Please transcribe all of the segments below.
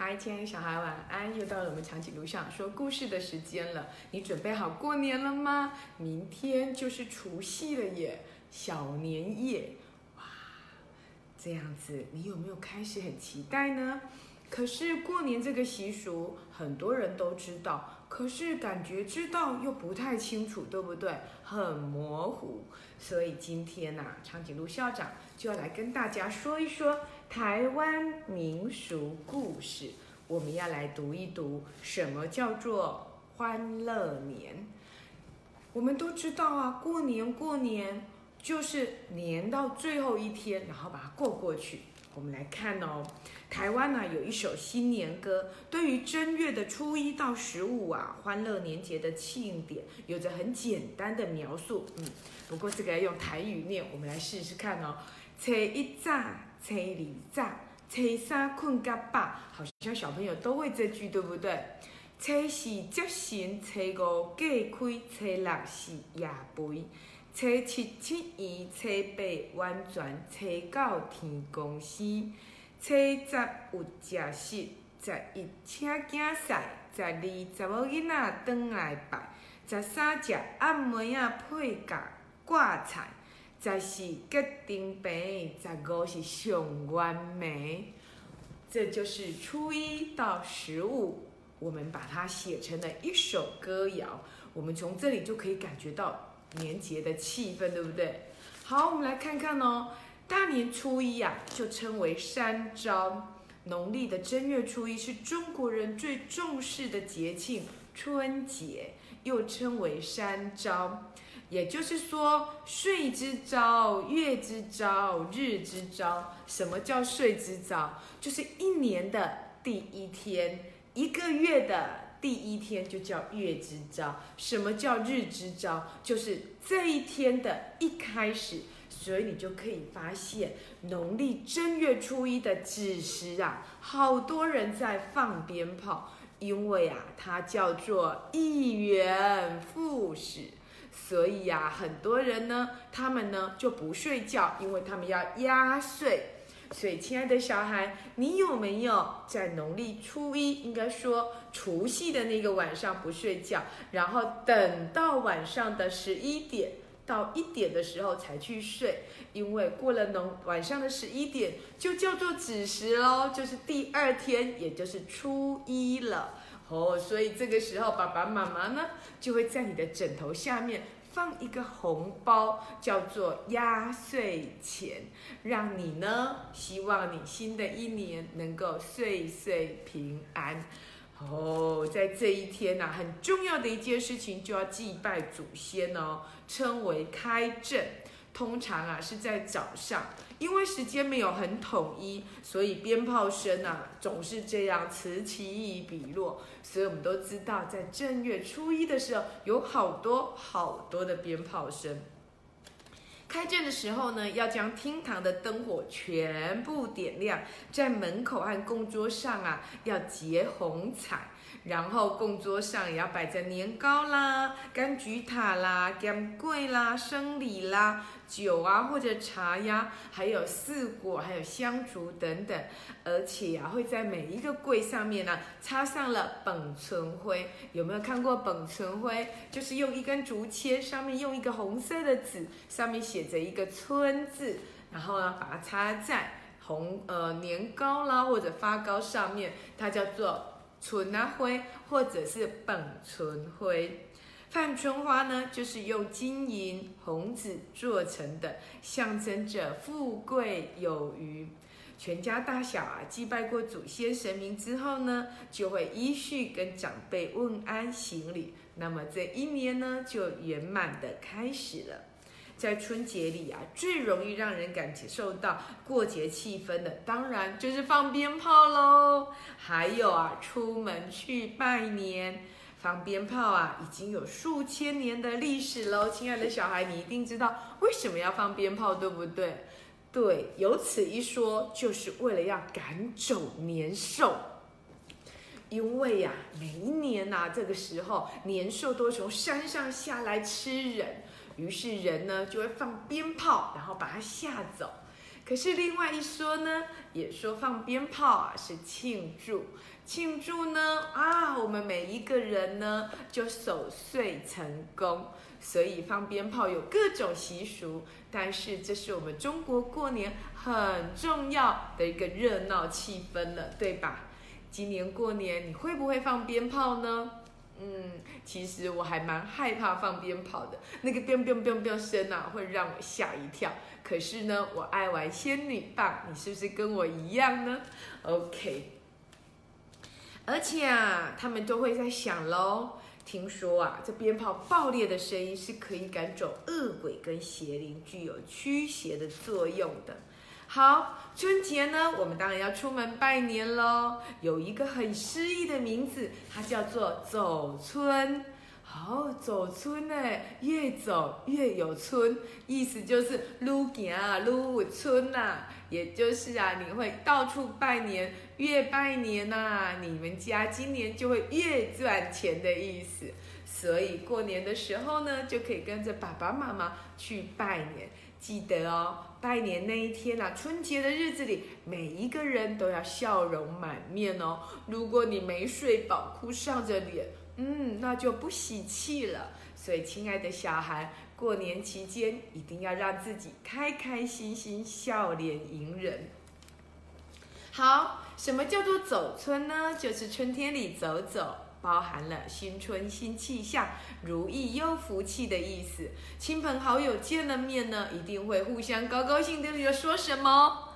嗨，亲爱的小孩，晚安！又到了我们长颈鹿上说故事的时间了。你准备好过年了吗？明天就是除夕了耶，小年夜，哇！这样子，你有没有开始很期待呢？可是过年这个习俗，很多人都知道，可是感觉知道又不太清楚，对不对？很模糊。所以今天呐，长颈鹿校长就要来跟大家说一说。台湾民俗故事，我们要来读一读什么叫做欢乐年。我们都知道啊，过年过年就是年到最后一天，然后把它过过去。我们来看哦，台湾呢有一首新年歌，对于正月的初一到十五啊，欢乐年节的庆典，有着很简单的描述。嗯，不过这个要用台语念，我们来试试看哦。初一早。初二早，初三困甲饱，好像小朋友都会这句，对不对？初四接神，初五假开，初六是夜肥，初七七二，初八完全，初九天公生，初十有食食，十一请囝婿，十二查某囡仔转来拜，十三食暗暝仔配甲挂菜。十四结丁病，十五是上完美，这就是初一到十五，我们把它写成了一首歌谣。我们从这里就可以感觉到年节的气氛，对不对？好，我们来看看哦。大年初一呀，就称为三朝。农历的正月初一是中国人最重视的节庆——春节，又称为三朝。也就是说，岁之朝、月之朝、日之朝。什么叫岁之朝？就是一年的第一天，一个月的第一天就叫月之朝。什么叫日之朝？就是这一天的一开始。所以你就可以发现，农历正月初一的子时啊，好多人在放鞭炮，因为啊，它叫做一元复始。所以呀，很多人呢，他们呢就不睡觉，因为他们要压岁。所以，亲爱的小孩，你有没有在农历初一，应该说除夕的那个晚上不睡觉，然后等到晚上的十一点到一点的时候才去睡？因为过了农晚上的十一点，就叫做子时喽，就是第二天，也就是初一了。哦，所以这个时候爸爸妈妈呢，就会在你的枕头下面放一个红包，叫做压岁钱，让你呢，希望你新的一年能够岁岁平安。哦，在这一天呢，很重要的一件事情就要祭拜祖先哦，称为开正。通常啊是在早上，因为时间没有很统一，所以鞭炮声啊总是这样此起彼落。所以我们都知道，在正月初一的时候，有好多好多的鞭炮声。开正的时候呢，要将厅堂的灯火全部点亮，在门口和供桌上啊要结红彩。然后供桌上也要摆着年糕啦、柑橘塔啦、干桂啦、生礼啦、酒啊或者茶呀，还有四果、还有香烛等等。而且啊，会在每一个柜上面呢插上了本村灰。有没有看过本村灰？就是用一根竹签，上面用一个红色的纸，上面写着一个村字，然后呢把它插在红呃年糕啦或者发糕上面，它叫做。纯啊灰，或者是本纯灰，范春花呢，就是用金银红纸做成的，象征着富贵有余。全家大小啊，祭拜过祖先神明之后呢，就会依序跟长辈问安行礼，那么这一年呢，就圆满的开始了。在春节里啊，最容易让人感受到过节气氛的，当然就是放鞭炮喽。还有啊，出门去拜年，放鞭炮啊，已经有数千年的历史喽。亲爱的小孩，你一定知道为什么要放鞭炮，对不对？对，有此一说，就是为了要赶走年兽。因为呀，每一年呐，这个时候年兽都从山上下来吃人。于是人呢就会放鞭炮，然后把它吓走。可是另外一说呢，也说放鞭炮啊是庆祝，庆祝呢啊，我们每一个人呢就守岁成功，所以放鞭炮有各种习俗，但是这是我们中国过年很重要的一个热闹气氛了，对吧？今年过年你会不会放鞭炮呢？嗯，其实我还蛮害怕放鞭炮的，那个鞭鞭鞭鞭声啊，会让我吓一跳。可是呢，我爱玩仙女棒，你是不是跟我一样呢？OK。而且啊，他们都会在想喽。听说啊，这鞭炮爆裂的声音是可以赶走恶鬼跟邪灵，具有驱邪的作用的。好，春节呢，我们当然要出门拜年喽。有一个很诗意的名字，它叫做走春。好，走春呢，越走越有春，意思就是愈行啊愈有春呐。也就是啊，你会到处拜年，越拜年呐，你们家今年就会越赚钱的意思。所以过年的时候呢，就可以跟着爸爸妈妈去拜年。记得哦，拜年那一天啊，春节的日子里，每一个人都要笑容满面哦。如果你没睡饱，哭丧着脸，嗯，那就不喜气了。所以，亲爱的小孩，过年期间一定要让自己开开心心，笑脸迎人。好，什么叫做走春呢？就是春天里走走。包含了新春新气象、如意又福气的意思。亲朋好友见了面呢，一定会互相高高兴兴的说什么？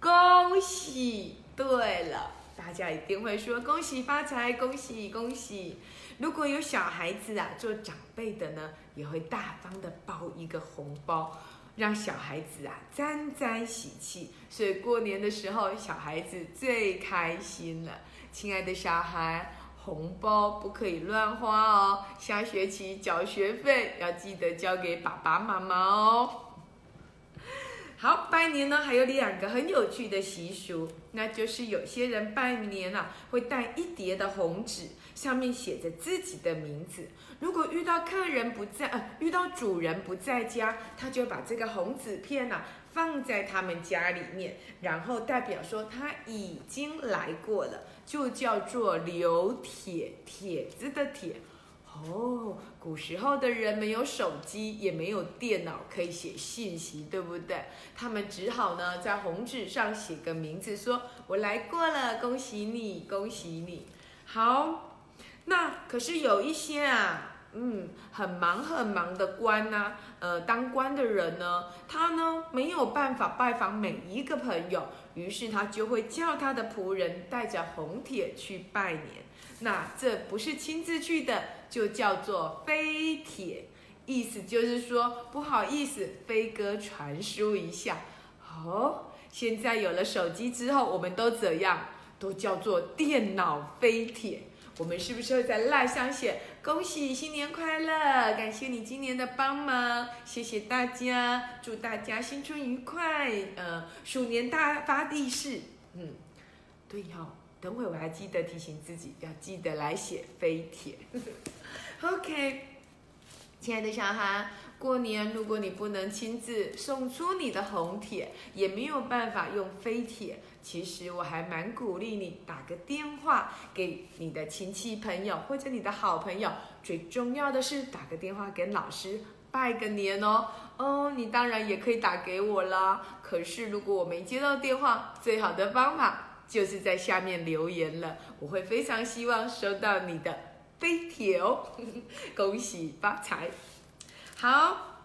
恭喜！对了，大家一定会说恭喜发财，恭喜恭喜。如果有小孩子啊，做长辈的呢，也会大方的包一个红包，让小孩子啊沾沾喜气。所以过年的时候，小孩子最开心了。亲爱的小孩。红包不可以乱花哦，下学期缴学费要记得交给爸爸妈妈哦。好，拜年呢还有两个很有趣的习俗，那就是有些人拜年啊会带一叠的红纸，上面写着自己的名字。如果遇到客人不在，呃，遇到主人不在家，他就把这个红纸片呐放在他们家里面，然后代表说他已经来过了。就叫做留帖，帖子的帖。哦，古时候的人没有手机，也没有电脑可以写信息，对不对？他们只好呢在红纸上写个名字，说我来过了，恭喜你，恭喜你。好，那可是有一些啊。嗯，很忙很忙的官呐，呃，当官的人呢，他呢没有办法拜访每一个朋友，于是他就会叫他的仆人带着红帖去拜年。那这不是亲自去的，就叫做飞帖，意思就是说不好意思，飞鸽传书一下。哦，现在有了手机之后，我们都怎样？都叫做电脑飞帖。我们是不是会在蜡上写恭喜新年快乐，感谢你今年的帮忙，谢谢大家，祝大家新春愉快，呃，鼠年大发地势。嗯，对哦，等会我还记得提醒自己要记得来写飞帖。OK，亲爱的小孩，过年如果你不能亲自送出你的红帖，也没有办法用飞帖。其实我还蛮鼓励你打个电话给你的亲戚朋友或者你的好朋友，最重要的是打个电话给老师拜个年哦。哦，你当然也可以打给我啦。可是如果我没接到电话，最好的方法就是在下面留言了，我会非常希望收到你的飞帖哦。恭喜发财！好，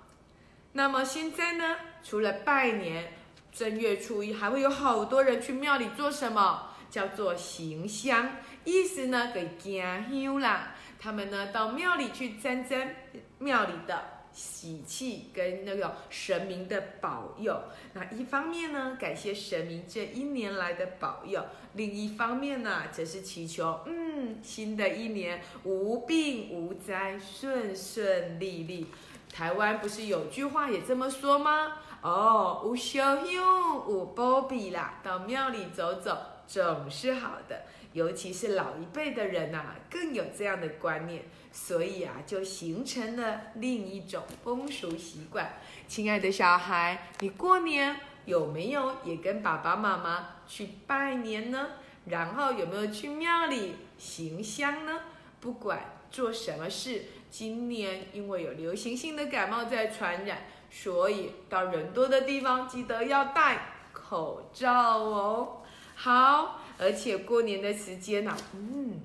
那么现在呢，除了拜年。正月初一还会有好多人去庙里做什么？叫做行香，意思呢给敬香啦。他们呢到庙里去沾沾庙里的喜气跟那个神明的保佑。那一方面呢感谢神明这一年来的保佑，另一方面呢则是祈求，嗯，新的一年无病无灾，顺顺利利。台湾不是有句话也这么说吗？哦，有烧香有保庇啦，到庙里走走总是好的。尤其是老一辈的人呐，更有这样的观念，所以啊，就形成了另一种风俗习惯。亲爱的小孩，你过年有没有也跟爸爸妈妈去拜年呢？然后有没有去庙里行香呢？不管做什么事，今年因为有流行性的感冒在传染，所以到人多的地方记得要戴口罩哦。好，而且过年的时间呢，嗯，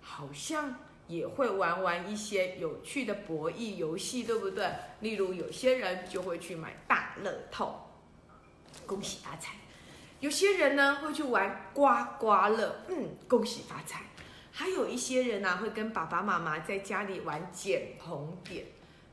好像也会玩玩一些有趣的博弈游戏，对不对？例如有些人就会去买大乐透，恭喜发财。有些人呢会去玩刮刮乐，嗯，恭喜发财。还有一些人呢会跟爸爸妈妈在家里玩捡红点，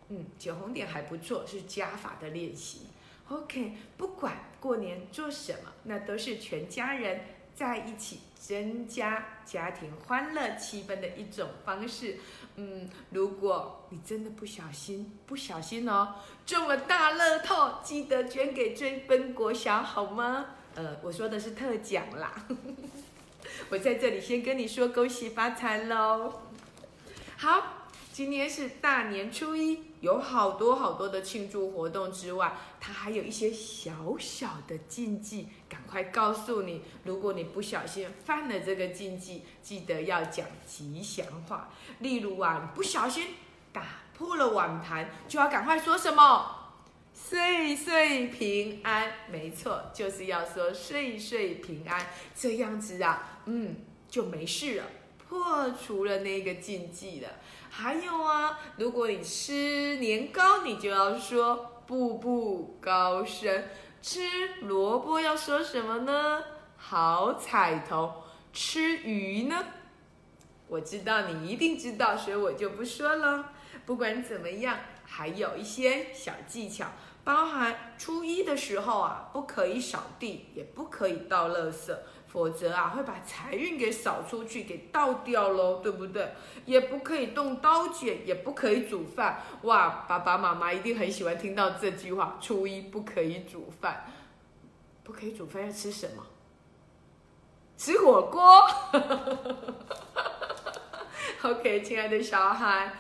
嗯，捡红点还不错，是加法的练习。OK，不管过年做什么，那都是全家人在一起增加家庭欢乐气氛的一种方式。嗯，如果你真的不小心，不小心哦，中了大乐透，记得捐给追分国小好吗？呃，我说的是特奖啦，我在这里先跟你说恭喜发财喽。好，今天是大年初一，有好多好多的庆祝活动之外，它还有一些小小的禁忌，赶快告诉你，如果你不小心犯了这个禁忌，记得要讲吉祥话。例如啊，你不小心打破了碗盘，就要赶快说什么？岁岁平安，没错，就是要说岁岁平安，这样子啊，嗯，就没事了，破除了那个禁忌了。还有啊，如果你吃年糕，你就要说步步高升；吃萝卜要说什么呢？好彩头。吃鱼呢？我知道你一定知道，所以我就不说了。不管怎么样，还有一些小技巧。包含初一的时候啊，不可以扫地，也不可以倒垃圾，否则啊会把财运给扫出去，给倒掉喽，对不对？也不可以动刀剪，也不可以煮饭。哇，爸爸妈妈一定很喜欢听到这句话：初一不可以煮饭，不可以煮饭要吃什么？吃火锅。OK，亲爱的小孩，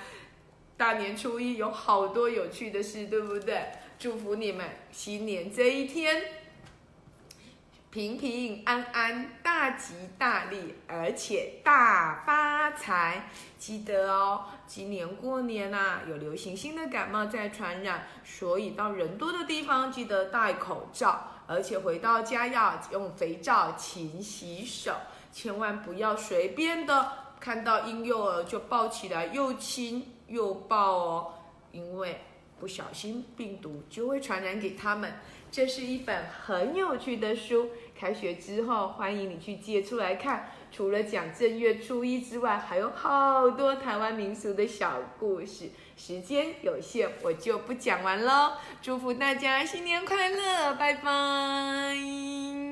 大年初一有好多有趣的事，对不对？祝福你们新年这一天平平安安、大吉大利，而且大发财。记得哦，今年过年呐，有流行性的感冒在传染，所以到人多的地方记得戴口罩，而且回到家要用肥皂勤洗手，千万不要随便的看到婴幼儿就抱起来又亲又抱哦，因为。不小心，病毒就会传染给他们。这是一本很有趣的书，开学之后欢迎你去借出来看。除了讲正月初一之外，还有好多台湾民俗的小故事。时间有限，我就不讲完喽。祝福大家新年快乐，拜拜。